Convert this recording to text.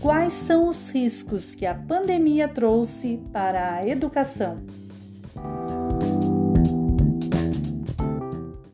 quais são os riscos que a pandemia trouxe para a educação.